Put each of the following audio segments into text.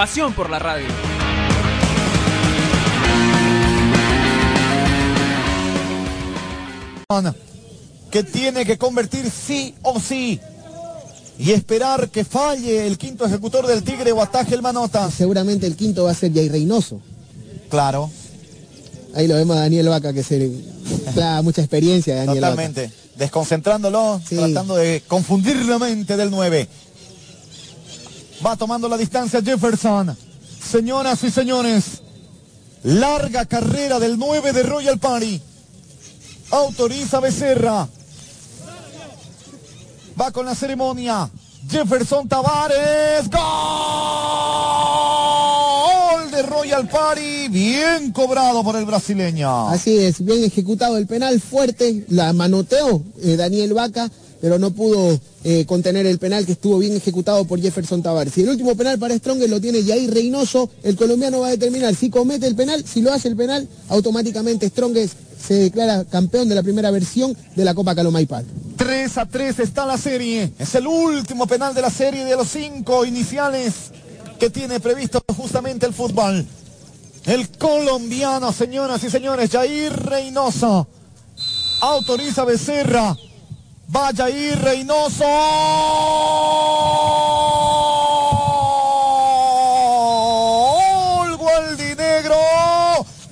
Pasión por la radio. que tiene que convertir sí o sí y esperar que falle el quinto ejecutor del Tigre o ataje el Manota. Seguramente el quinto va a ser Jay Reynoso. Claro. Ahí lo vemos a Daniel Vaca que se da mucha experiencia Daniel Totalmente. Desconcentrándolo, tratando de confundir la mente del 9. Va tomando la distancia Jefferson. Señoras y señores, larga carrera del 9 de Royal Party. Autoriza Becerra. Va con la ceremonia. Jefferson Tavares. Gol de Royal Party. Bien cobrado por el brasileño. Así es, bien ejecutado el penal fuerte. La manoteó eh, Daniel Vaca, pero no pudo eh, contener el penal que estuvo bien ejecutado por Jefferson Tavares. Y el último penal para Strong lo tiene Jair Reynoso. El colombiano va a determinar si comete el penal, si lo hace el penal, automáticamente Strongest se declara campeón de la primera versión de la Copa Calomay Park. 3 a 3 está la serie. Es el último penal de la serie de los cinco iniciales que tiene previsto justamente el fútbol. El colombiano, señoras y señores, Jair Reynoso. Autoriza Becerra. Va Jair Reynoso. Gol Gualdinegro.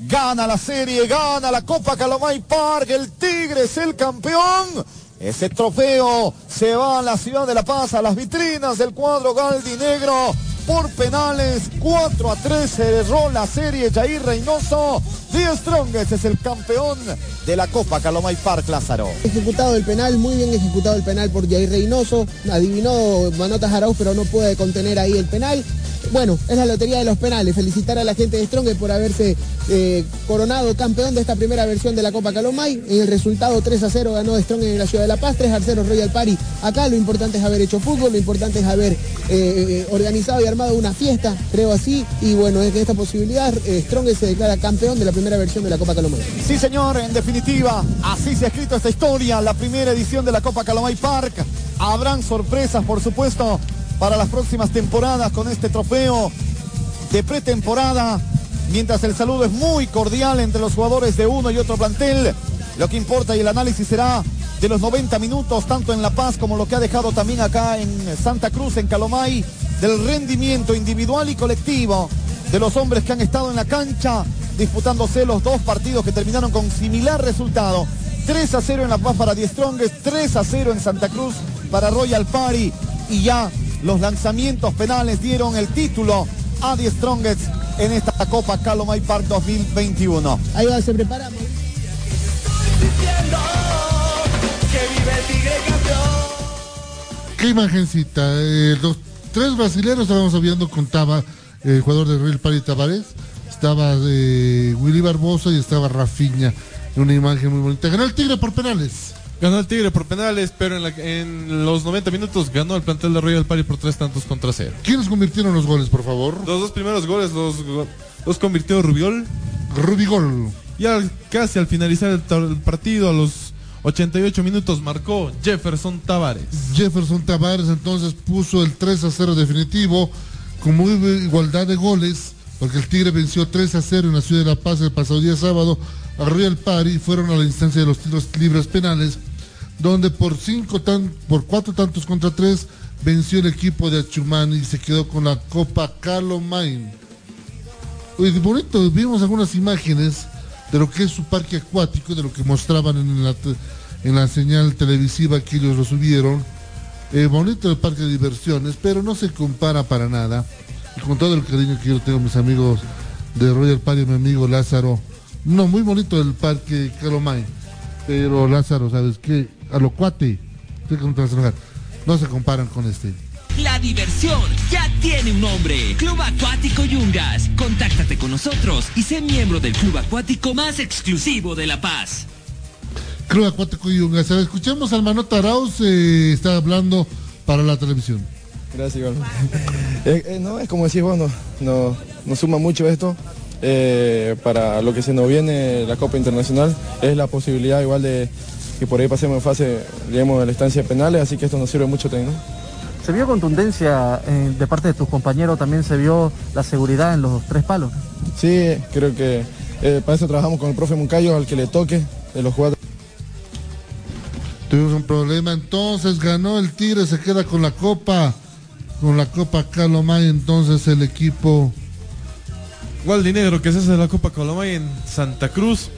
Gana la serie, gana la Copa Calomay Park. El Tigre es el campeón. Ese trofeo se va a la ciudad de La Paz, a las vitrinas del cuadro Galdinegro por penales. 4 a 3 se cerró la serie Jair Reynoso. The Strongest es el campeón de la Copa Calomay Park, Lázaro. Ejecutado el penal, muy bien ejecutado el penal por Jair Reynoso. Adivinó Manotas Arauz, pero no puede contener ahí el penal. Bueno, es la lotería de los penales. Felicitar a la gente de Strong por haberse eh, coronado campeón de esta primera versión de la Copa Calomay. El resultado 3 a 0 ganó Strong en la ciudad de La Paz, 3 a 0 Royal Party. Acá lo importante es haber hecho fútbol, lo importante es haber eh, organizado y armado una fiesta, creo así. Y bueno, es que esta posibilidad, eh, Strong se declara campeón de la primera versión de la Copa Calomay. Sí, señor, en definitiva, así se ha escrito esta historia, la primera edición de la Copa Calomay Park. Habrán sorpresas, por supuesto, para las próximas temporadas con este trofeo de pretemporada. Mientras el saludo es muy cordial entre los jugadores de uno y otro plantel, lo que importa y el análisis será de los 90 minutos, tanto en La Paz como lo que ha dejado también acá en Santa Cruz, en Calomay, del rendimiento individual y colectivo de los hombres que han estado en la cancha disputándose los dos partidos que terminaron con similar resultado. 3 a 0 en La Paz para Die Strongest, 3 a 0 en Santa Cruz para Royal Party y ya los lanzamientos penales dieron el título a Die Strongest en esta Copa Calomay Park 2021. Ahí va, se prepara. Qué imagencita. Eh, los tres brasileños estábamos viendo contaba el jugador de Real Party Tavares. Estaba eh, Willy Barbosa y estaba Rafinha. Una imagen muy bonita. Ganó el Tigre por penales. Ganó el Tigre por penales, pero en, la- en los 90 minutos ganó el plantel de Royal Party por tres tantos contra cero. ¿Quiénes convirtieron los goles, por favor? Los dos primeros goles los, los convirtió Rubiol. Rubigol. Y al- casi al finalizar el, partido, a los 88 minutos, marcó Jefferson Tavares. Jefferson Tavares entonces puso el 3 a 0 definitivo con muy igualdad de goles, porque el Tigre venció 3 a 0 en la ciudad de La Paz el pasado día sábado a Royal Party fueron a la instancia de los tiros libres penales, donde por cinco tan, por cuatro tantos contra tres venció el equipo de Achumani y se quedó con la Copa Calomine. Oye, bonito, vimos algunas imágenes de lo que es su parque acuático, de lo que mostraban en la, en la señal televisiva que ellos lo subieron. Eh, bonito el parque de diversiones, pero no se compara para nada. Y con todo el cariño que yo tengo mis amigos de Royal Party, mi amigo Lázaro. No, muy bonito el parque Calomay. Pero Lázaro, ¿sabes qué? A lo cuate, no no se comparan con este. La diversión ya tiene un nombre. Club Acuático Yungas. Contáctate con nosotros y sé miembro del club acuático más exclusivo de La Paz. Club Acuático Yungas. Escuchemos al Manota Arauz, eh, está hablando para la televisión. Gracias, igual. Eh, eh, no, es como decís vos, no, no, nos suma mucho esto. eh, para lo que se nos viene la Copa Internacional es la posibilidad igual de que por ahí pasemos en fase, digamos, de la estancia de penales, así que esto nos sirve mucho también. ¿no? Se vio contundencia eh, de parte de tus compañeros, también se vio la seguridad en los tres palos. Sí, creo que eh, para eso trabajamos con el profe Moncayo, al que le toque de los jugadores. Tuvimos un problema, entonces ganó el Tigre, se queda con la copa, con la copa Calomay, entonces el equipo Gualdinegro que se hace de la Copa Colomay en Santa Cruz.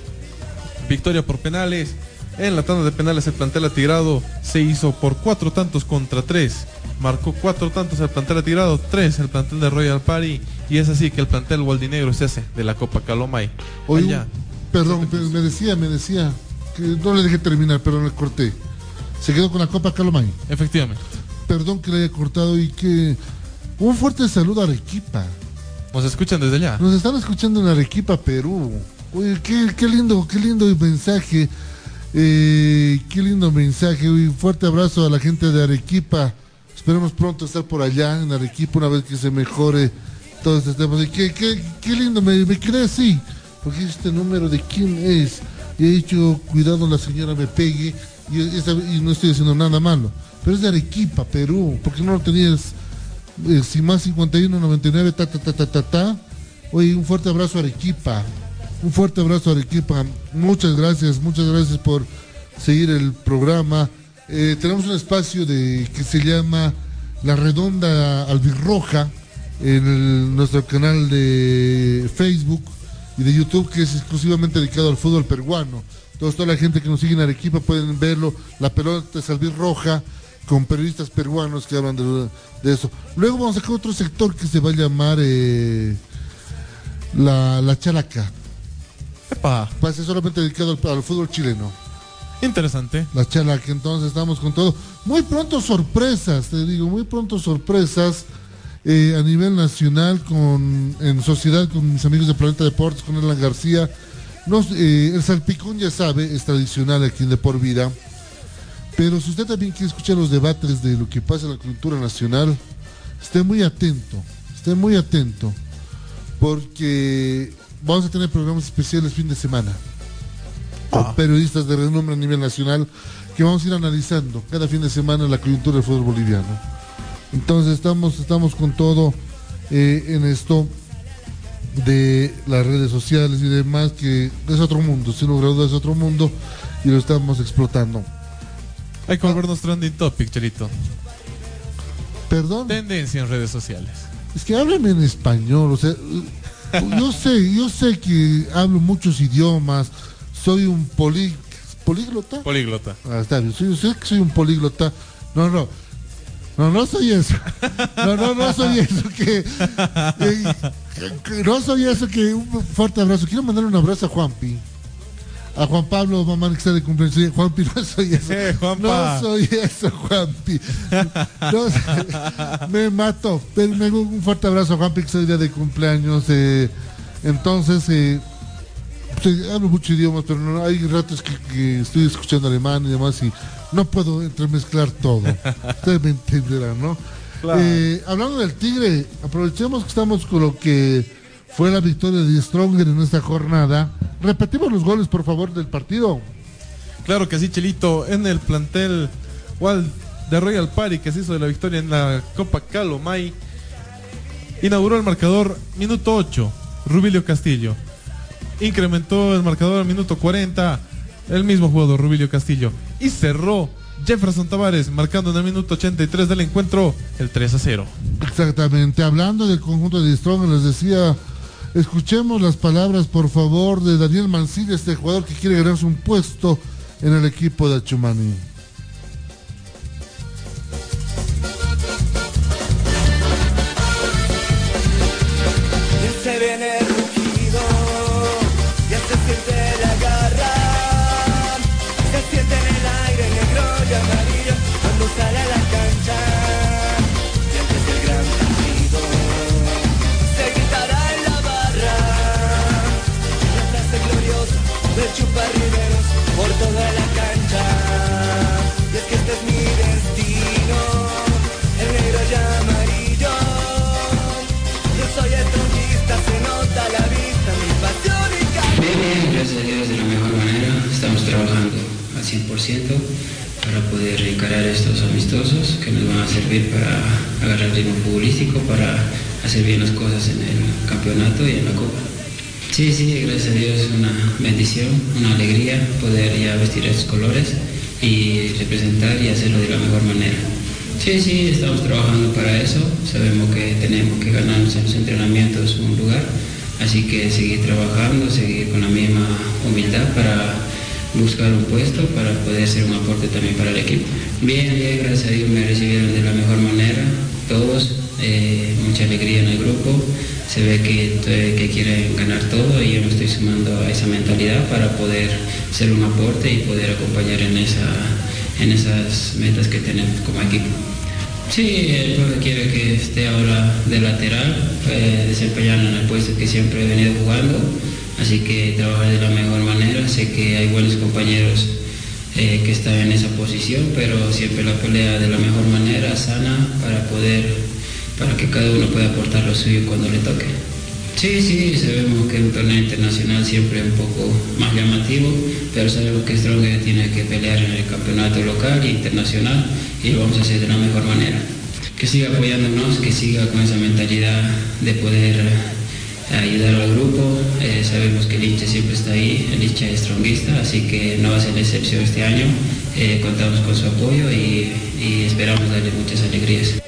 Victoria por penales. En la tanda de penales el plantel atirado se hizo por cuatro tantos contra tres. Marcó cuatro tantos el plantel atirado, tres el plantel de Royal Party. Y es así que el plantel Gualdinegro se hace de la Copa Calomay. Oye, Allá. perdón, me decía, me decía, que no le dejé terminar, pero le corté. Se quedó con la Copa Calomay. Efectivamente. Perdón que le haya cortado y que un fuerte saludo a Arequipa. Nos escuchan desde allá. Nos están escuchando en Arequipa, Perú. Oye, qué, qué lindo, qué lindo mensaje. Eh, qué lindo mensaje. Un fuerte abrazo a la gente de Arequipa. Esperemos pronto estar por allá en Arequipa una vez que se mejore todo este tema. Qué, qué, qué lindo, me, me quedé así. Porque este número de quién es. Y he dicho, cuidado la señora me pegue. Y, no estoy diciendo nada malo. Pero es de Arequipa, Perú. porque no lo tenías? Eh, sin más 51 99 ta ta ta ta ta ta oye un fuerte abrazo a Arequipa un fuerte abrazo a Arequipa muchas gracias muchas gracias por seguir el programa Eh, tenemos un espacio de que se llama la redonda albirroja en nuestro canal de Facebook y de YouTube que es exclusivamente dedicado al fútbol peruano entonces toda la gente que nos sigue en Arequipa pueden verlo la pelota es albirroja con periodistas peruanos que hablan de, de eso. Luego vamos a sacar otro sector que se va a llamar eh, la, la Chalaca. Va a ser solamente dedicado al, al fútbol chileno. Interesante. La Chalaca, entonces estamos con todo. Muy pronto sorpresas, te digo, muy pronto sorpresas eh, a nivel nacional con en sociedad con mis amigos de Planeta Deportes, con Elan García. Nos, eh, el salpicón ya sabe, es tradicional aquí en De Por Vida. Pero si usted también quiere escuchar los debates de lo que pasa en la cultura nacional, esté muy atento, esté muy atento, porque vamos a tener programas especiales fin de semana con periodistas de renombre a nivel nacional que vamos a ir analizando cada fin de semana la coyuntura del fútbol boliviano. Entonces estamos, estamos con todo eh, en esto de las redes sociales y demás, que es otro mundo, sin lugar a dudas es otro mundo y lo estamos explotando. Hay que volvernos trending topic, Chelito. Perdón. Tendencia en redes sociales. Es que háblame en español, o sea, yo sé, yo sé que hablo muchos idiomas, soy un poli, políglota. Políglota. Ah, está bien, soy, sé que soy un políglota. No, no. No, no soy eso. No, no, no soy eso que, eh, que- no soy eso que un fuerte abrazo. Quiero mandar un abrazo a Juanpi. A Juan Pablo, mamá que está de cumpleaños. Sí, Juanpi, no soy eso. Eh. No soy eso, Juanpi. No me mato. Pero me un fuerte abrazo a Juanpi que está día de cumpleaños. eh, entonces, eh, hablo muchos idiomas, pero no, hay ratos que, que estoy escuchando alemán y demás y no puedo entremezclar todo. Ustedes me entenderán, ¿no? Claro. Hablando del Tigre, aprovechemos que estamos con lo que fue la victoria de Stronger en esta jornada. Repetimos los goles, por favor, del partido. Claro que sí, Chelito. En el plantel Wal de Royal Party que se hizo de la victoria en la Copa Calomay, inauguró el marcador minuto 8, Rubilio Castillo. Incrementó el marcador al minuto 40, el mismo jugador, Rubilio Castillo. Y cerró Jefferson Tavares, marcando en el minuto 83 del encuentro el 3 a 0. Exactamente, hablando del conjunto de Stronger, les decía, escuchemos las palabras, por favor, de Daniel Mancilla, este jugador que quiere ganarse un puesto en el equipo de Achumani. Gracias a Dios de la mejor manera, estamos trabajando al 100% para poder encarar estos amistosos que nos van a servir para agarrar ritmo futbolístico, para hacer bien las cosas en el campeonato y en la copa. Sí, sí, gracias a Dios es una bendición, una alegría poder ya vestir estos colores y representar y hacerlo de la mejor manera. Sí, sí, estamos trabajando para eso, sabemos que tenemos que ganarnos en los entrenamientos un lugar así que seguir trabajando, seguir con la misma humildad para buscar un puesto, para poder ser un aporte también para el equipo. Bien, bien, gracias a Dios me recibieron de la mejor manera, todos, eh, mucha alegría en el grupo, se ve que, quieren ganar todo y yo me estoy sumando a esa mentalidad para poder ser un aporte y poder acompañar en, en esas metas que tenemos como equipo. Sí, el profe quiere que esté ahora de lateral, eh, desempeñando en el puesto que siempre he venido jugando, así que trabajar de la mejor manera. Sé que hay buenos compañeros eh, que están en esa posición, pero siempre la pelea de la mejor manera, sana, para poder para que cada uno pueda aportar lo suyo cuando le toque. Sí, sí, sabemos que un torneo internacional siempre es un poco más llamativo, pero sabemos que Stronger tiene que pelear en el campeonato local e internacional y lo vamos a hacer de la mejor manera. Que siga apoyándonos, que siga con esa mentalidad de poder ayudar al grupo. Eh, sabemos que el hincha siempre está ahí, el hincha es stronguista, así que no va a ser excepción este año. Eh, contamos con su apoyo y, y esperamos darle muchas alegrías.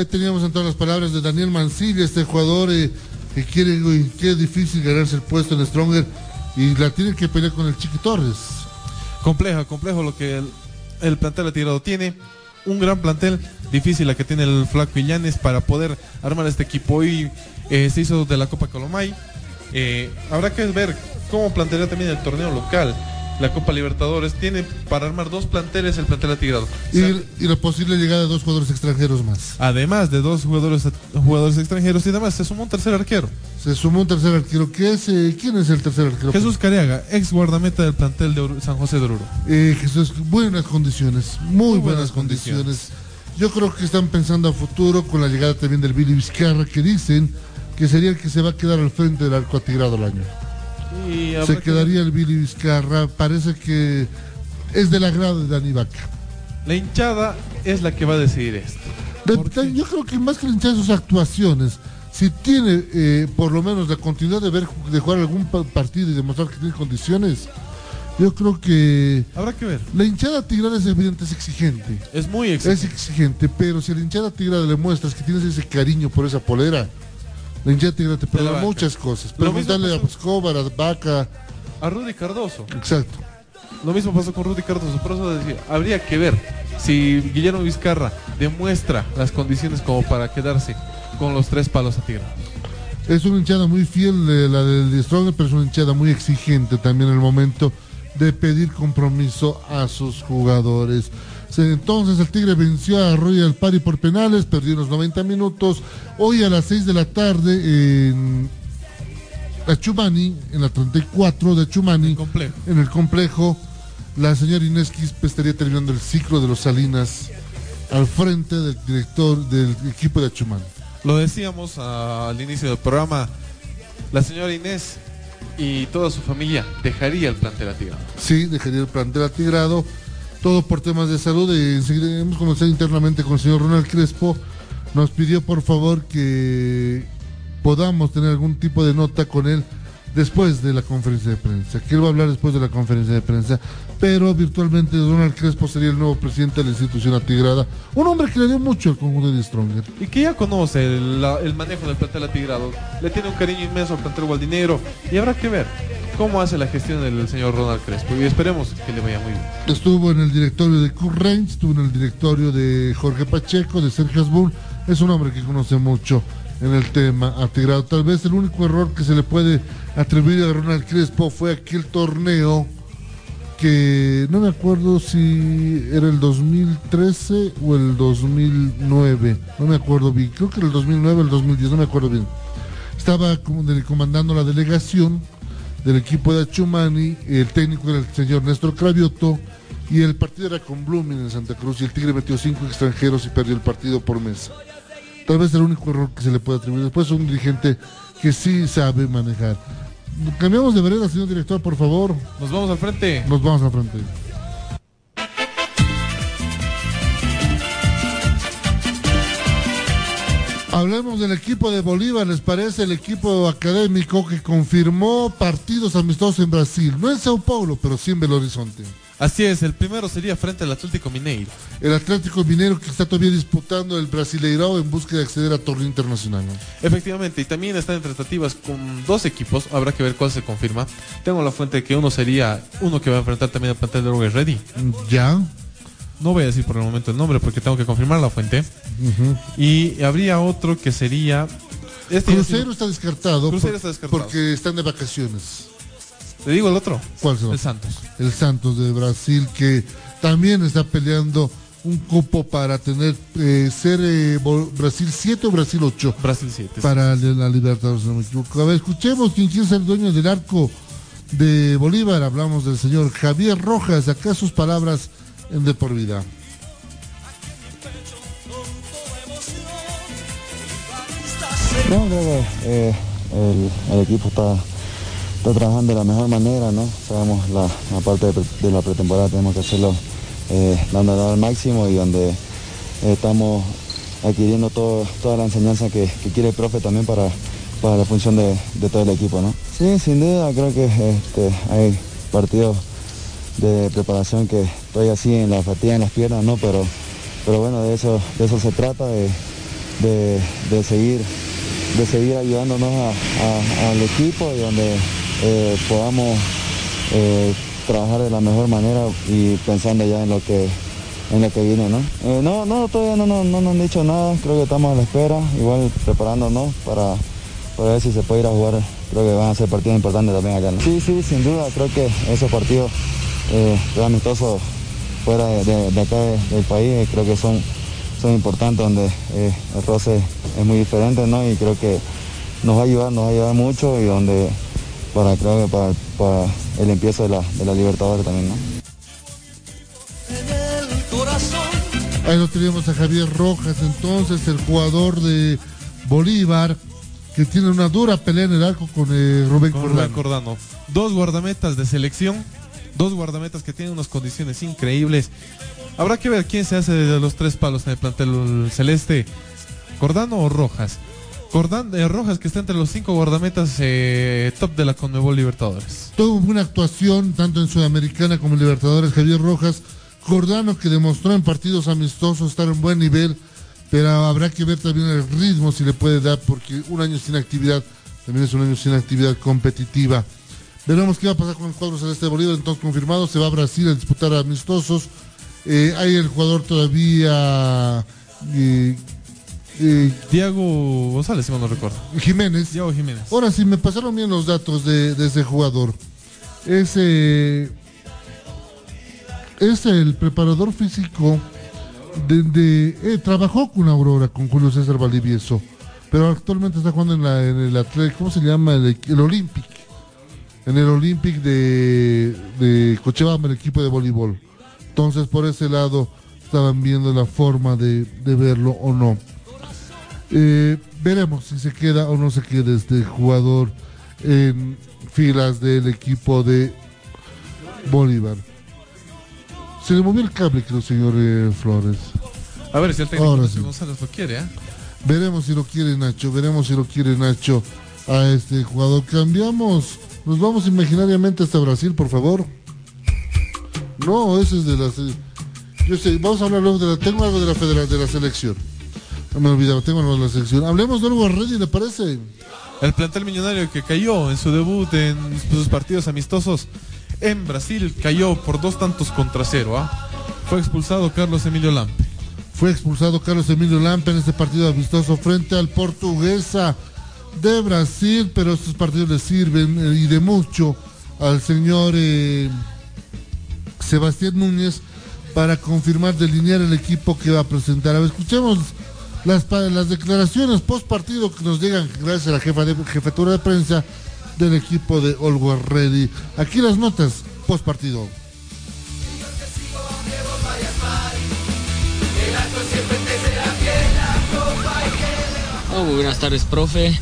Ahí teníamos entonces las palabras de Daniel Mancilla, este jugador eh, que quiere, uy, que difícil ganarse el puesto en Stronger y la tiene que pelear con el Chiqui Torres. Complejo, complejo lo que el, el plantel ha tirado. Tiene un gran plantel, difícil la que tiene el Flaco Illanes para poder armar este equipo. Hoy eh, se hizo de la Copa Colomay. Eh, habrá que ver cómo planteará también el torneo local. La Copa Libertadores tiene para armar dos planteles el plantel atigrado. Y, y la posible llegada de dos jugadores extranjeros más. Además de dos jugadores, jugadores extranjeros y además se sumó un tercer arquero. Se sumó un tercer arquero. ¿Qué es, eh, ¿Quién es el tercer arquero? Jesús Cariaga, ex guardameta del plantel de San José de Oruro. Eh, Jesús, buenas condiciones, muy, buenas, condiciones. Yo creo que están pensando a futuro con la llegada también del Billy Vizcarra, que dicen que sería el que se va a quedar al frente del arco atigrado el año. Y Se que- quedaría el Billy Vizcarra, parece que es del agrado de Dani Vaca. La hinchada es la que va a decidir esto. De- yo creo que más que hinchar sus actuaciones, si tiene eh, por lo menos la continuidad de ver de jugar algún pa- partido y demostrar que tiene condiciones, yo creo que Habrá que ver. la hinchada tigrada es evidente, es exigente. Es muy Es exigente. exigente, pero si a la hinchada tigrada le muestras que tienes ese cariño por esa polera, la hinchada tigrada te la perdona banca. muchas cosas. Preguntarle a Escobar, a Vaca, A Rudy Cardoso. exacto. Lo mismo pasó con Rudy Cardoso. Por eso decía, habría que ver si Guillermo Vizcarra demuestra las condiciones como para quedarse con los tres palos a tigre. Es una hinchada muy fiel de la del Stronger, pero es una hinchada muy exigente también en el momento de pedir compromiso a sus jugadores. Entonces el Tigre venció a Royal Party por penales, perdió unos 90 minutos. Hoy a las 6 de la tarde en Achumani, en la 34 de Achumani, en el complejo, la señora Inés Quispe estaría terminando el ciclo de los Salinas al frente del director del equipo de Achumani. Lo decíamos al inicio del programa, la señora Inés y toda su familia dejaría el plantel a tigre. Sí, dejaría el plantel atigrado. Todo por temas de salud. Y enseguida hemos conocido internamente con el señor Ronald Crespo. Nos pidió por favor que podamos tener algún tipo de nota con él después de la conferencia de prensa. Que él va a hablar después de la conferencia de prensa. Pero virtualmente Ronald Crespo sería el nuevo presidente de la institución atigrada. Un hombre que le dio mucho al conjunto de Stronger. Y que ya conoce el, el manejo del plantel atigrado, le tiene un cariño inmenso al plantel gualdinero y habrá que ver cómo hace la gestión del señor Ronald Crespo y esperemos que le vaya muy bien. Estuvo en el directorio de Kurt Reigns, estuvo en el directorio de Jorge Pacheco, de Sergio Asbun. Es un hombre que conoce mucho en el tema atigrado. Tal vez el único error que se le puede atribuir a Ronald Crespo fue aquel torneo que no me acuerdo si era el 2013 o el 2009, no me acuerdo bien, creo que era el 2009 o el 2010, no me acuerdo bien. Estaba comandando la delegación del equipo de Achumani, el técnico era el señor Néstor Cravioto y el partido era con Blooming en Santa Cruz y el Tigre metió cinco extranjeros y perdió el partido por mesa. Tal vez el único error que se le puede atribuir. Después un dirigente que sí sabe manejar. Cambiamos de vereda, señor director, por favor. Nos vamos al frente. Nos vamos al frente. Hablemos del equipo de Bolívar, ¿les parece? El equipo académico que confirmó partidos amistosos en Brasil. No en Sao Paulo, pero sí en Belo Horizonte. Así es, el primero sería frente al Atlético Mineiro. El Atlético Minero que está todavía disputando el Brasileirao en busca de acceder a torneo internacional. ¿no? Efectivamente, y también están en tratativas con dos equipos, habrá que ver cuál se confirma. Tengo la fuente que uno sería uno que va a enfrentar también al plantel de Uruguay Ready. Ya. No voy a decir por el momento el nombre porque tengo que confirmar la fuente. Y habría otro que sería... Este Crucero sí- está descartado, Crucero por- está descartado. porque están de vacaciones. ¿Le digo el otro? ¿Cuál será? El Santos. El Santos de Brasil que también está peleando un cupo para tener eh, ser eh, Brasil 7 o Brasil 8 Brasil 7. para la la Libertadores, no me equivoco. A ver, escuchemos quién quiere ser dueño del arco de Bolívar. Hablamos del señor Javier Rojas. Acá sus palabras De Por Vida. No, creo que eh, el, el equipo está, está trabajando de la mejor manera, ¿no? Sabemos la, la parte de, la pretemporada tenemos que hacerlo eh, dando al máximo y donde eh, estamos adquiriendo todo, toda la enseñanza que, que quiere el profe también para, para la función de, de todo el equipo, ¿no? Sí, sin duda creo que este, hay partidos de preparación que estoy así en la fatiga en las piernas, ¿no? Pero, pero bueno, de eso, de eso se trata, de, de- de seguir, de seguir ayudándonos al equipo y donde eh, podamos eh, trabajar de la mejor manera y pensando ya en lo que en lo que viene, ¿no? Eh, no, no, todavía no, no, no nos han dicho nada, creo que estamos a la espera, igual preparándonos para, para ver si se puede ir a jugar, creo que van a ser partidos importantes también acá, ¿no? Sí, sí, sin duda, creo que esos partidos eh, los amistosos fuera de, de- de acá de- del país, eh, creo que son, son importantes, donde eh, el roce es muy diferente, ¿no? Y creo que nos va a ayudar, nos va a ayudar mucho y donde para creo que para, para el empiezo de la, de la Libertadores también, ¿no? Ahí lo tenemos a Javier Rojas, entonces el jugador de Bolívar, que tiene una dura pelea en el arco con eh, Rubén Con Cordano. Rubén Cordano. Dos guardametas de selección. Dos guardametas que tienen unas condiciones increíbles. Habrá que ver quién se hace de los tres palos en el plantel celeste. ¿Cordano o Rojas? Cordán, eh, Rojas que está entre los cinco guardametas eh, top de la Conmebol Libertadores. Tuvo una actuación tanto en Sudamericana como en Libertadores, Javier Rojas. Cordano que demostró en partidos amistosos estar en buen nivel, pero habrá que ver también el ritmo si le puede dar, porque un año sin actividad también es un año sin actividad competitiva. Veremos qué va a pasar con el cuadro celeste de Bolívar, entonces confirmado, se va a Brasil a disputar amistosos. Eh, hay el jugador todavía eh, eh, Diego González, si no recuerdo. Jiménez. Diego Jiménez. Ahora sí, me pasaron bien los datos de, de ese jugador. Es, eh, es el preparador físico de, de- trabajó con Aurora, con Julio César Valdivieso, pero actualmente está jugando en, la, en el Atlético, ¿cómo se llama? El, el Olympic. En el Olympic de, de Cochabamba, el equipo de voleibol. Entonces, por ese lado, estaban viendo la forma de, de verlo o no. Eh, veremos si se queda o no se queda este jugador en filas del equipo de Bolívar. Se le movió el cable, creo, señor eh, Flores. A ver si el técnico sí. González lo quiere, ¿eh? Veremos si lo quiere Nacho, veremos si lo quiere Nacho a este jugador. Cambiamos, nos vamos imaginariamente hasta Brasil, por favor. No, ese es de la... se- Yo sé, vamos a hablar luego de la... Tengo algo de la federa, de la selección. No me he olvidado, tengo algo de la selección. Hablemos de algo Reddy, ¿le parece? El plantel millonario que cayó en su debut en sus partidos amistosos en Brasil cayó por dos tantos contra cero. ¿ah? Fue expulsado Carlos Emilio Lampe. fue expulsado Carlos Emilio Lampe en este partido amistoso frente al Portuguesa de Brasil, pero estos partidos le sirven eh, y de mucho al señor eh, Sebastián Núñez para confirmar, delinear el equipo que va a presentar. A ver, escuchemos las, las declaraciones post partido que nos llegan gracias a la jefa de, jefatura de prensa del equipo de Always Ready. Aquí las notas post partido. Oh, buenas tardes, profe.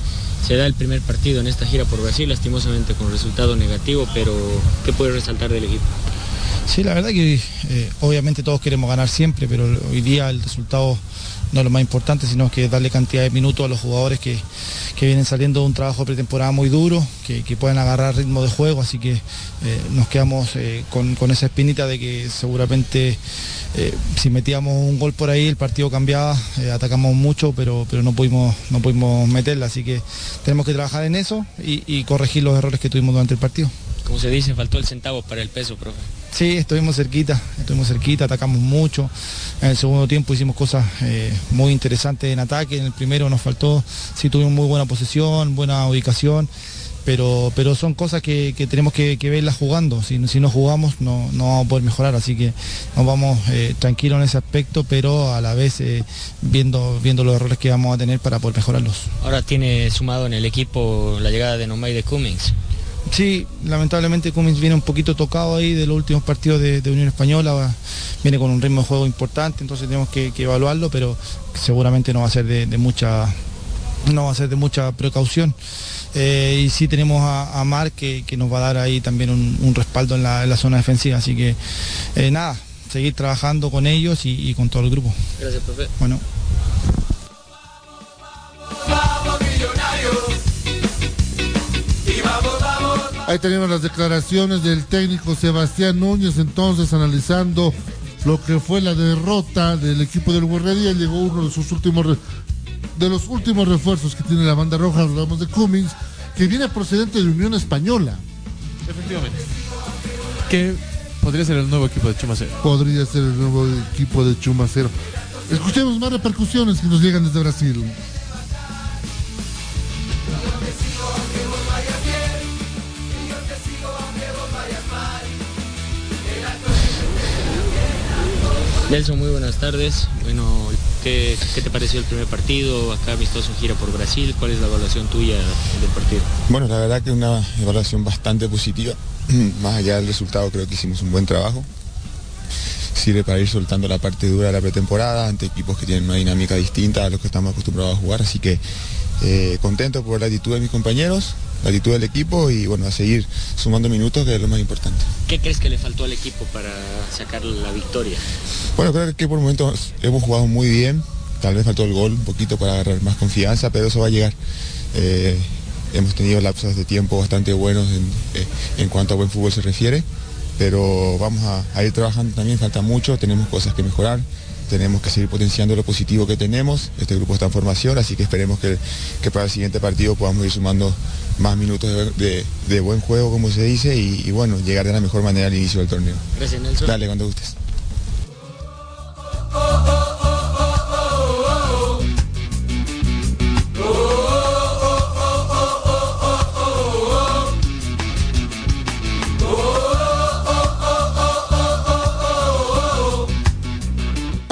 Se da el primer partido en esta gira por Brasil, lastimosamente con resultado negativo, pero ¿qué puede resaltar del equipo? Sí, la verdad que eh, obviamente todos queremos ganar siempre, pero hoy día el resultado no es lo más importante, sino que darle cantidad de minutos a los jugadores que, que vienen saliendo de un trabajo pretemporada muy duro, que, que puedan agarrar ritmo de juego, así que eh, nos quedamos eh, con, con esa espinita de que seguramente si metíamos un gol por ahí el partido cambiaba, atacamos mucho, pero, pero no, pudimos, no pudimos meterla, así que tenemos que trabajar en eso y corregir los errores que tuvimos durante el partido. Como se dice, faltó el centavo para el peso, profe. Sí, estuvimos cerquita, estuvimos cerquita, atacamos mucho. En el segundo tiempo hicimos cosas eh, muy interesantes en ataque. En el primero nos faltó, sí tuvimos muy buena posesión, buena ubicación, pero, pero son cosas que, que tenemos que, que verlas jugando. Si, si no jugamos no, no vamos a poder mejorar, así que nos vamos eh, tranquilos en ese aspecto, pero a la vez eh, viendo, viendo los errores que vamos a tener para poder mejorarlos. Ahora tiene sumado en el equipo la llegada de Nomay de Cummings. Sí, lamentablemente Cummings viene un poquito tocado ahí de los últimos partidos de, de Unión Española, va- viene con un ritmo de juego importante, entonces tenemos que, que evaluarlo, pero seguramente no va a ser de, de mucha no va a ser de mucha precaución. Eh, y sí tenemos a, a Mar que, que nos va a dar ahí también un, un respaldo en la, en la zona defensiva, así que eh, nada, seguir trabajando con ellos y, y con todo el grupo. Gracias, profe. Bueno. Ahí tenemos las declaraciones del técnico Sebastián Núñez, entonces analizando lo que fue la derrota del equipo del Guerrería. Llegó uno de sus últimos de los últimos refuerzos que tiene la banda roja, hablamos de Cummings, que viene procedente de Unión Española. Efectivamente. Que podría ser el nuevo equipo de Chumacero. Podría ser el nuevo equipo de Chumacero. Escuchemos más repercusiones que nos llegan desde Brasil. Nelson, muy buenas tardes. Bueno, ¿qué, te pareció el primer partido? Acá amistoso gira por Brasil. ¿Cuál es la evaluación tuya del partido? Bueno, la verdad que una evaluación bastante positiva. Más allá del resultado, creo que hicimos un buen trabajo. Sirve para ir soltando la parte dura de la pretemporada ante equipos que tienen una dinámica distinta a los que estamos acostumbrados a jugar. Así que eh, contento por la actitud de mis compañeros, la actitud del equipo y bueno, a seguir sumando minutos, que es lo más importante. ¿Qué crees que le faltó al equipo para sacar la victoria? Bueno, creo que por momentos hemos jugado muy bien. Tal vez faltó el gol un poquito para agarrar más confianza, pero eso va a llegar. Eh, hemos tenido lapsos de tiempo bastante buenos en, eh, en cuanto a buen fútbol se refiere, pero vamos a, a ir trabajando también, falta mucho, tenemos cosas que mejorar, tenemos que seguir potenciando lo positivo que tenemos. Este grupo está en formación, así que esperemos que, que para el siguiente partido podamos ir sumando más minutos de, de- de buen juego, como se dice, y, y bueno, llegar de la mejor manera al inicio del torneo. Gracias, Nelson. Dale, cuando gustes.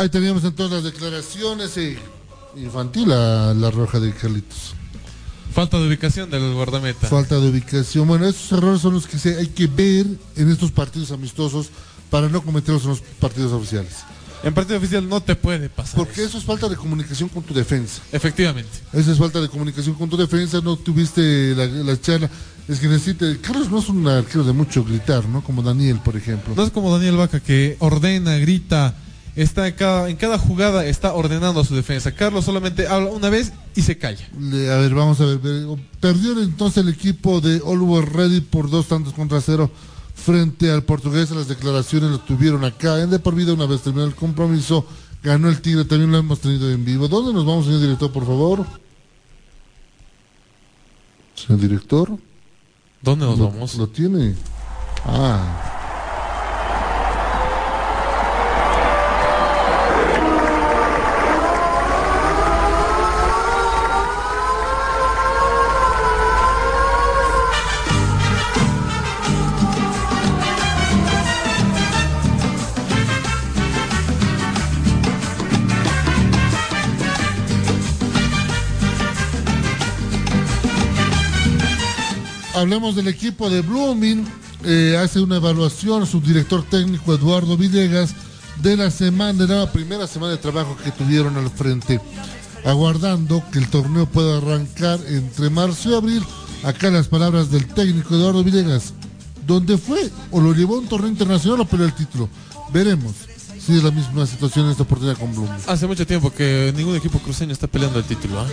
Ahí teníamos entonces las declaraciones infantil a la roja de Carlitos. Falta de ubicación del guardameta. Falta de ubicación. Bueno, esos errores son los que se- hay que ver en estos partidos amistosos para no cometerlos en los partidos oficiales. En partido oficial no te puede pasar. Porque eso es falta de comunicación con tu defensa. Efectivamente. Esa es falta de comunicación con tu defensa, no tuviste la, la charla. Es que necesita. Carlos no es un arquero de mucho gritar, ¿no? Como Daniel, por ejemplo. No es como Daniel Vaca que ordena, grita, está en cada, en cada jugada está ordenando a su defensa. Carlos solamente habla una vez y se calla. Le- a ver, vamos a ver. ver, Perdió entonces el equipo de Oliver Ready por dos tantos contra cero frente al portugués. Las declaraciones lo tuvieron acá en De por vida una vez terminado el compromiso. Ganó el Tigre, también lo hemos tenido en vivo. ¿Dónde nos vamos, señor director, por favor? Señor director. ¿Dónde nos Lo- vamos? Lo tiene. Ah. Hablemos del equipo de Blooming. Eh, hace una evaluación su director técnico Eduardo Villegas de la semana, de la primera semana de trabajo que tuvieron al frente, aguardando que el torneo pueda arrancar entre marzo y abril. Acá las palabras del técnico Eduardo Villegas. ¿Dónde fue? ¿O lo llevó a un torneo internacional o peleó el título? Veremos si es la misma situación esta oportunidad con Blooming. Hace mucho tiempo que ningún equipo cruceño está peleando el título. ¿ah?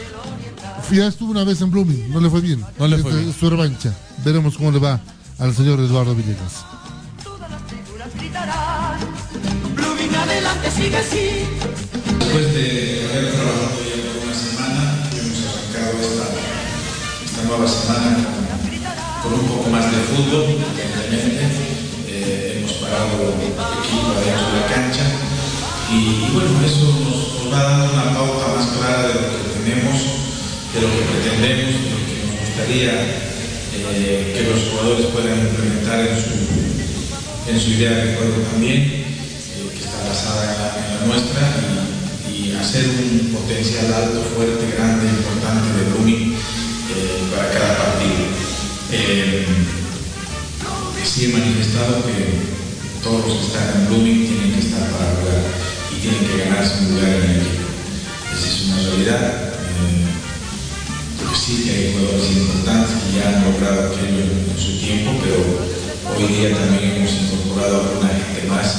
Ya estuvo una vez en Blooming, no le fue bien. No le fue Esta bien. es Su revancha. Veremos cómo le va al señor Eduardo Villegas. Blooming adelante, sigue así. Después de haber trabajado ya por una semana, hemos arrancado esta, esta nueva semana con, un poco más de fútbol, evidentemente. Eh, hemos parado el equipo adentro de la cancha y, y bueno, eso nos, nos va dando una pauta más clara de lo que tenemos, de lo que pretendemos, de lo que nos gustaría eh, que los jugadores puedan implementar en su, en su idea de juego también, eh, que está basada en la, nuestra y, hacer un potencial alto, fuerte, grande, importante de Blooming eh, para cada partido. Sí he manifestado que todos los que están en Blooming tienen que estar para jugar y tienen que ganarse un lugar en el equipo. Esa es una realidad. Sí que hay jugadores importantes que ya han logrado aquello en, su tiempo, pero hoy día también hemos incorporado a alguna gente más,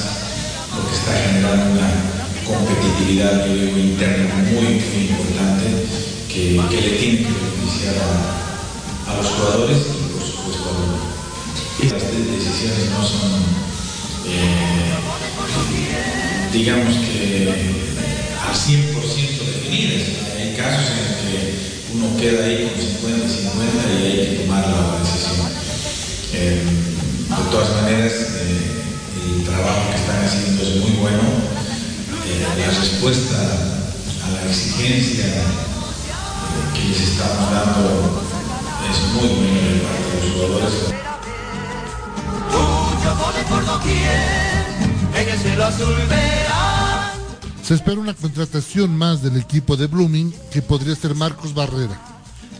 lo que está generando una competitividad, yo digo, interna muy, importante que, le tiene que beneficiar a, a los jugadores y por supuesto a los estas decisiones no son, eh, digamos que al 100% definidas. Hay casos en los que uno queda ahí con 50 50 y hay que tomar la decisión. Eh, de todas maneras, eh, el trabajo que están haciendo es muy bueno. Eh, la respuesta a la exigencia eh, que les estamos dando es muy buena de parte de los jugadores. Se espera una contratación más del equipo de Blooming que podría ser Marcos Barrera.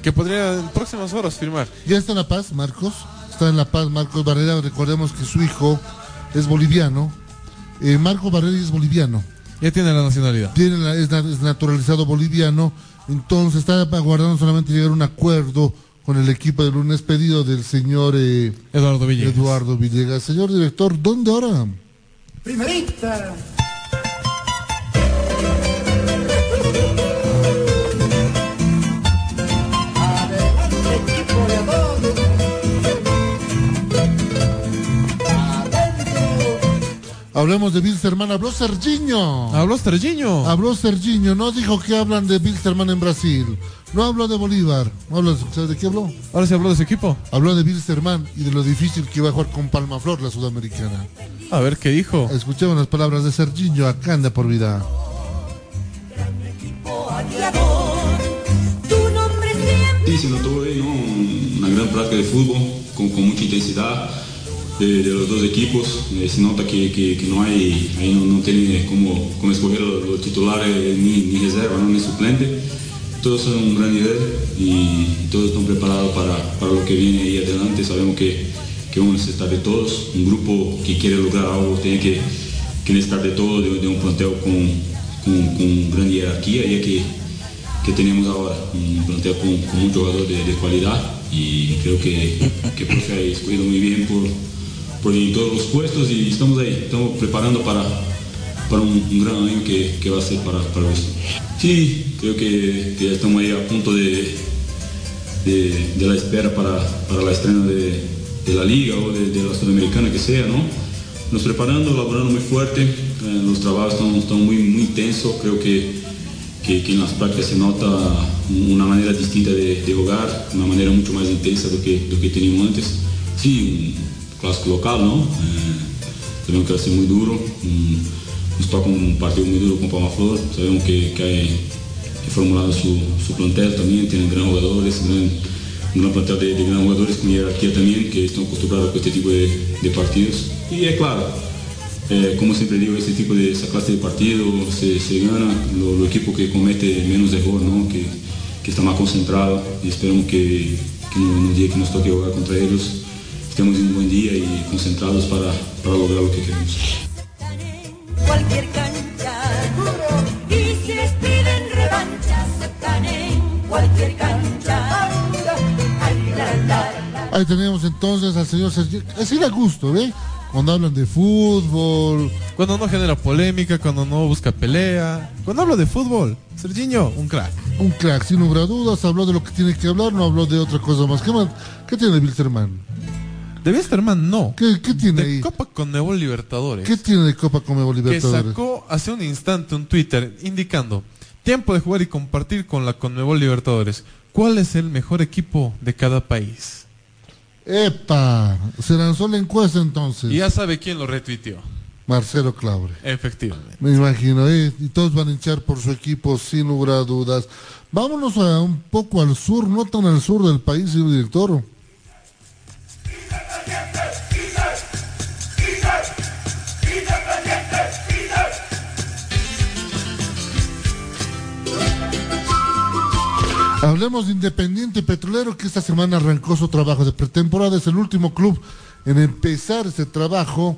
Que podría en próximas horas firmar. Ya está en La Paz, Marcos. Está en La Paz, Marcos Barrera. Recordemos que su hijo es boliviano. Eh, Marcos Barrera es boliviano. Ya tiene la nacionalidad. Tiene la- es, na- es naturalizado boliviano. Entonces está aguardando solamente llegar a un acuerdo con el equipo de lunes pedido del señor eh, Eduardo Villegas. Eduardo Villegas. Señor director, ¿dónde ahora? Primerita. Hablemos de Bilsterman. Habló Serginho. Habló Serginho. Habló Serginho. No dijo que hablan de Bilsterman en Brasil. No habló de Bolívar. No habló, ¿Sabes de qué habló? Ahora se habló de su equipo. Habló de Bilsterman y de lo difícil que iba a jugar con Palmaflor, la sudamericana. A ver qué dijo. Escuchemos las palabras de Serginho acá en De Por Vida. Sí, se notó hoy ¿no? una gran práctica de fútbol con, con mucha intensidad de, de los dos equipos. Eh, se nota que, que, no hay, ahí no, no tiene como, como escoger los, titulares ni, ni reserva, ¿no? ni suplente. Todos son un gran nivel y todos están preparados para, para lo que viene ahí adelante. Sabemos que, que vamos a de todos. Un grupo que quiere lograr algo tiene que, que necesitar de todo, de, un plantel con, con, con gran jerarquía y es que que tenemos ahora, un plantel con, con un jugador de, de calidad y creo que, que el profe ha escogido muy bien por, por en todos los puestos y estamos ahí, estamos preparando para, para un, gran año que, que va a ser para, para esto. Sí, creo que, ya estamos ahí a punto de, de, de la espera para, para la estrena de, de la liga o de, de la sudamericana que sea, ¿no? Nos preparando, laborando muy fuerte, eh, los trabajos están, están muy, muy intensos, creo que que, en las prácticas se nota una manera distinta de, de jugar, una manera mucho más intensa do que, do que teníamos antes. Sí, clásico local, ¿no? Eh, sabemos que va a ser muy duro, un- nos toca un partido muy duro con Palma Flor, sabemos que, que hay que formulado su, su plantel también, tienen grandes jugadores, gran, un gran plantel de, de grandes jugadores con jerarquía también, que están acostumbrados con este tipo de, de partidos. Y es claro, eh, como siempre digo, este tipo de esa clase de partido se, se gana lo, lo equipo que comete menos error, ¿no? que, que está más concentrado y esperamos que, que no, no día que nos toque jugar contra ellos estemos en un buen día y concentrados para, para lograr lo que queremos. Ahí tenemos entonces al señor Sergio. Así da gusto, ¿ve? Cuando hablan de fútbol. Cuando no genera polémica, cuando no busca pelea. Cuando habla de fútbol, Serginho, un crack. Un crack, sin lugar a dudas. Habló de lo que tiene que hablar, no habló de otra cosa más. ¿Qué, más? ¿Qué tiene Wilterman? De Westerman no. ¿Qué, qué tiene De ahí? Copa Conmebol Libertadores. ¿Qué tiene de Copa Conmebol que Libertadores? sacó hace un instante un Twitter indicando tiempo de jugar y compartir con la Conmebol Libertadores. ¿Cuál es el mejor equipo de cada país? ¡Epa! Se lanzó la encuesta entonces. Y ya sabe quién lo retuiteó. Marcelo Claure. Efectivamente. Me imagino, ¿eh? y todos van a hinchar por su equipo sin lugar a dudas. Vámonos a un poco al sur, no tan al sur del país, señor director. Hablemos de Independiente Petrolero que esta semana arrancó su trabajo de pretemporada. Es el último club en empezar este trabajo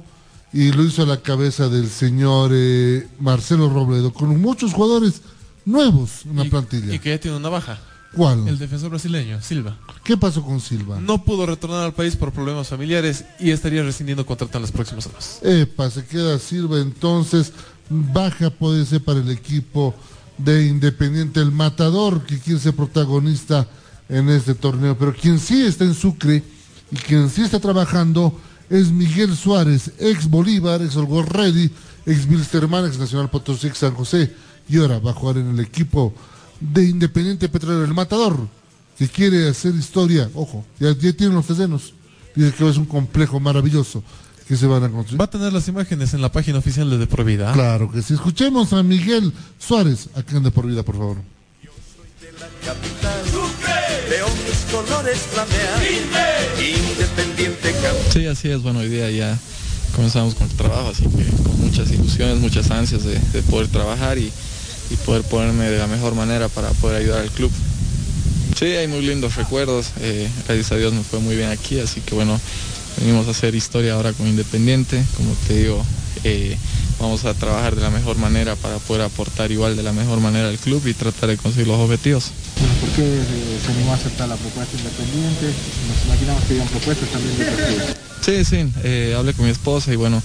y lo hizo a la cabeza del señor eh, Marcelo Robledo con muchos jugadores nuevos en la plantilla. Y que ya tiene una baja. ¿Cuál? El defensor brasileño, Silva. ¿Qué pasó con Silva? No pudo retornar al país por problemas familiares y estaría rescindiendo contrato en las próximas horas. Epa, se queda Silva entonces. Baja puede ser para el equipo de Independiente, el matador que quiere ser protagonista en este torneo. Pero quien sí está en Sucre y quien sí está trabajando es Miguel Suárez, ex Bolívar, ex Olgor Ready, ex Wilstermann, ex Nacional Potosí, ex San José. Y ahora va a jugar en el equipo de Independiente Petrolero, el matador, que quiere hacer historia. Ojo, ya, ya tienen los terrenos. Dice que es un complejo maravilloso que se van a construir. Va a tener las imágenes en la página oficial de De Por Vida. Claro que sí. Escuchemos a Miguel Suárez acá en De Por Vida, por favor. Veo mis colores flamear. Independiente. Sí, así es. Bueno, hoy día ya comenzamos con el trabajo, así que con muchas ilusiones, muchas ansias de, de poder trabajar y, y poder ponerme de la mejor manera para poder ayudar al club. Sí, hay muy lindos recuerdos. eh, gracias a Dios me fue muy bien aquí, así que bueno, venimos a hacer historia ahora con Independiente. Como te digo, eh, vamos a trabajar de la mejor manera para poder aportar igual de la mejor manera al club y tratar de conseguir los objetivos. ¿Por qué se animó a aceptar la propuesta independiente? Nos imaginamos que habían propuestas también de otros. Sí, sí, eh, hablé con mi esposa y bueno,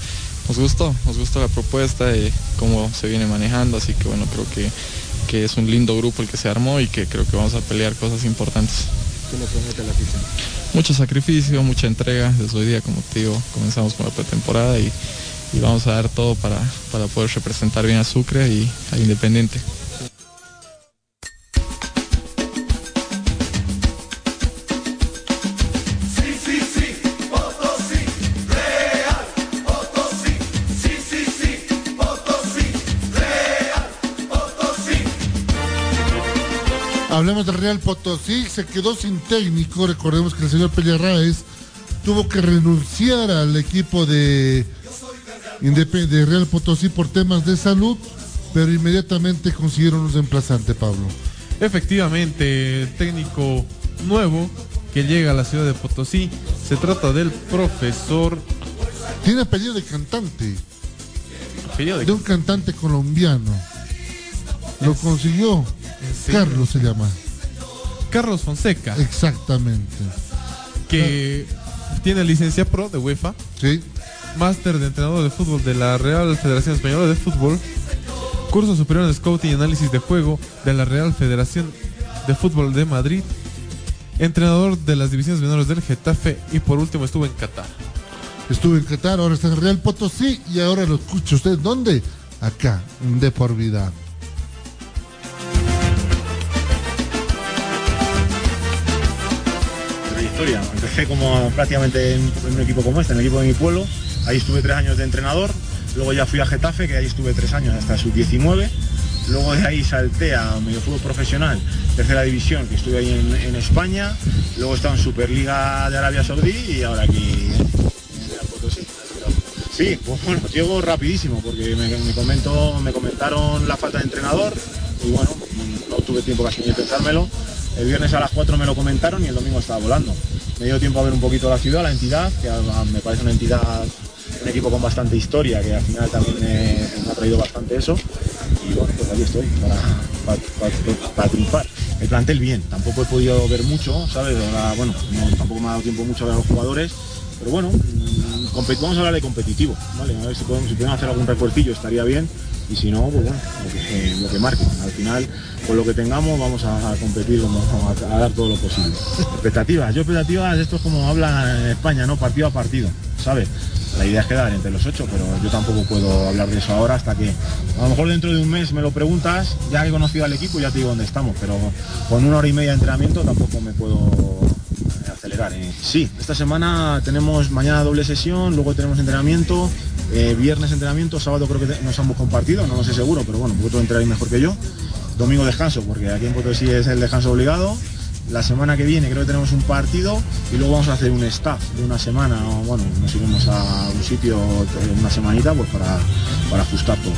nos gustó, nos gustó la propuesta y cómo se viene manejando, así que bueno, creo que, que es un lindo grupo el que se armó y que creo que vamos a pelear cosas importantes. ¿Qué le promete la afición? Mucho sacrificio, mucha entrega, desde hoy día, como te digo, comenzamos con la pretemporada y, y vamos a dar todo para, para poder representar bien a Sucre y a Independiente. Hablemos del Real Potosí, se quedó sin técnico. Recordemos que el señor Pellarraes tuvo que renunciar al equipo de, de Real Potosí por temas de salud, pero inmediatamente consiguieron un reemplazante, Pablo. Efectivamente, técnico nuevo que llega a la ciudad de Potosí se trata del profesor. Tiene apellido de cantante, apellido de- de un cantante colombiano. Lo consiguió. Carlos se llama. Carlos Fonseca, Exactamente. que tiene licencia pro de UEFA, Sí. máster de entrenador de fútbol de la Real Federación Española de Fútbol, curso superior en scouting y análisis de juego de la Real Federación de Fútbol de Madrid, entrenador de las divisiones menores del Getafe y por último estuvo en Qatar. Estuvo en Qatar, ahora está en Real Potosí y ahora lo escucha usted. ¿Dónde? Acá, en De Por Vida. Empecé como prácticamente en, un equipo como este, en el equipo de mi pueblo. Ahí estuve tres años de entrenador. Luego ya fui a Getafe, que ahí estuve tres años hasta sub-19. Luego de ahí salté a medio fútbol profesional, tercera división, que estuve ahí en, España. Luego he estado en Superliga de Arabia Saudí y ahora aquí en. Sí, pues bueno, llego rapidísimo porque me, me comentó, me comentaron la falta de entrenador y bueno, no tuve tiempo casi ni pensármelo El viernes a las 4 me lo comentaron y el domingo estaba volando. Me dio tiempo a ver un poquito la ciudad, la entidad, que me parece una entidad, un equipo con bastante historia, que al final también me, me ha traído bastante eso. Y bueno, pues aquí estoy para, para, para- para triunfar. El plantel bien, tampoco he podido ver mucho, ¿sabes? Ahora, bueno, no- tampoco me ha dado tiempo mucho a ver a los jugadores, pero bueno, mm, vamos a hablar de competitivo, ¿vale? A ver si podemos, si podemos hacer algún refuercillo estaría bien y si no, pues bueno, lo que, lo. Al final, con lo que tengamos vamos a, competir, como, a, dar todo lo posible. Expectativas, yo expectativas, esto es como hablan en España, ¿no? Partido a partido, ¿sabes? La idea es quedar entre los ocho, pero yo tampoco puedo hablar de eso ahora hasta que a lo mejor dentro de un mes me lo preguntas, ya he conocido al equipo ya te digo dónde estamos, pero con una hora y media de entrenamiento tampoco me puedo eh, acelerar. eh. Sí, esta semana tenemos mañana doble sesión, luego tenemos entrenamiento, eh, viernes entrenamiento, sábado creo que nos han buscado un partido, no lo sé seguro, pero bueno, vosotros entraréis mejor que yo. Domingo descanso, porque aquí en Potosí es el descanso obligado. La semana que viene creo que tenemos un partido y luego vamos a hacer un staff de una semana, o bueno, nos iremos a un sitio eh, una semanita pues para, para ajustar todo.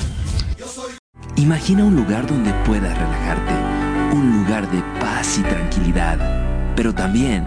Imagina un lugar donde puedas relajarte, un lugar de paz y tranquilidad, pero también